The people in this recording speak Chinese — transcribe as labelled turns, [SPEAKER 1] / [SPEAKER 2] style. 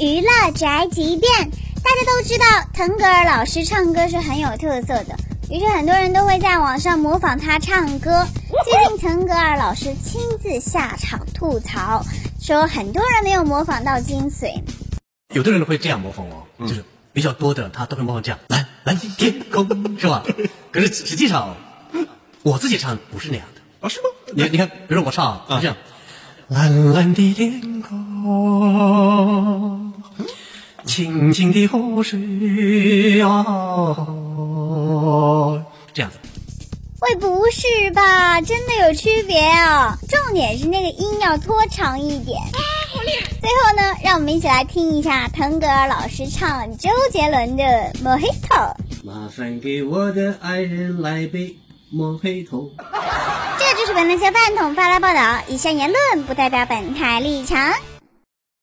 [SPEAKER 1] 娱乐宅急便。大家都知道腾格尔老师唱歌是很有特色的，于是很多人都会在网上模仿他唱歌。最近腾格尔老师亲自下场吐槽，说很多人没有模仿到精髓。
[SPEAKER 2] 有的人会这样模仿哦，就是比较多的他都会模仿这样蓝蓝天空是吧？可是实际上我自己唱不是那样的
[SPEAKER 3] 啊？是吗？
[SPEAKER 2] 你你看，比如说我唱啊，这样蓝蓝的天空，清清的河水啊，这样子。
[SPEAKER 1] 喂，不是吧？真的有区别啊！重点是那个音要拖长一点。啊，好厉害！最后呢，让我们一起来听一下腾格尔老师唱周杰伦的《Mojito》。
[SPEAKER 2] 麻烦给我的爱人来杯莫黑头。
[SPEAKER 1] 这就是本台饭桶发来报道，以上言论不代表本台立场。